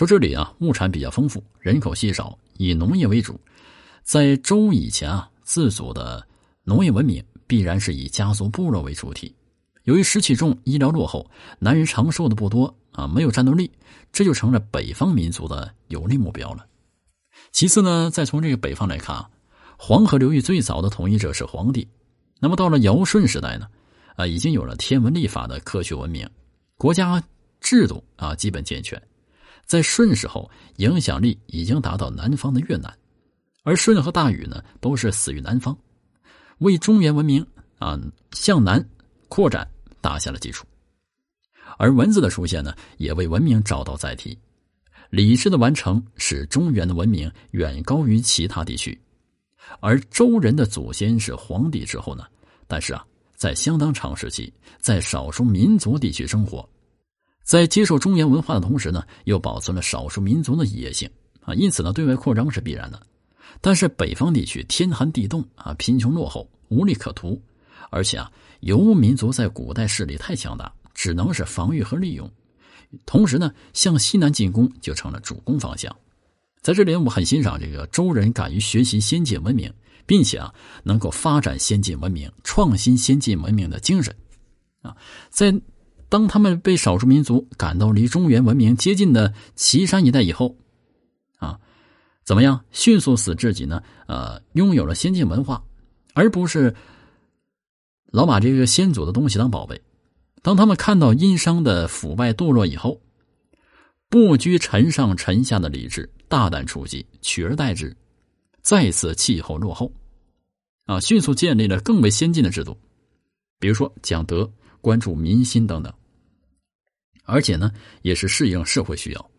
说这里啊，物产比较丰富，人口稀少，以农业为主。在周以前啊，自主的农业文明必然是以家族部落为主体。由于湿气重，医疗落后，男人长寿的不多啊，没有战斗力，这就成了北方民族的有利目标了。其次呢，再从这个北方来看啊，黄河流域最早的统一者是黄帝。那么到了尧舜时代呢，啊，已经有了天文历法的科学文明，国家制度啊基本健全。在舜时候，影响力已经达到南方的越南，而舜和大禹呢，都是死于南方，为中原文明啊向南扩展打下了基础。而文字的出现呢，也为文明找到载体。礼制的完成使中原的文明远高于其他地区，而周人的祖先是黄帝之后呢？但是啊，在相当长时期，在少数民族地区生活，在接受中原文化的同时呢，又保存了少数民族的野性啊，因此呢，对外扩张是必然的。但是北方地区天寒地冻啊，贫穷落后，无利可图，而且啊，游牧民族在古代势力太强大，只能是防御和利用。同时呢，向西南进攻就成了主攻方向。在这里，我很欣赏这个周人敢于学习先进文明，并且啊，能够发展先进文明、创新先进文明的精神。啊，在当他们被少数民族赶到离中原文明接近的岐山一带以后，啊，怎么样？迅速使自己呢？呃，拥有了先进文化，而不是老把这个先祖的东西当宝贝。当他们看到殷商的腐败堕落以后，不拘臣上臣下的礼制，大胆出击，取而代之，再次气候落后，啊，迅速建立了更为先进的制度，比如说讲德、关注民心等等，而且呢，也是适应社会需要。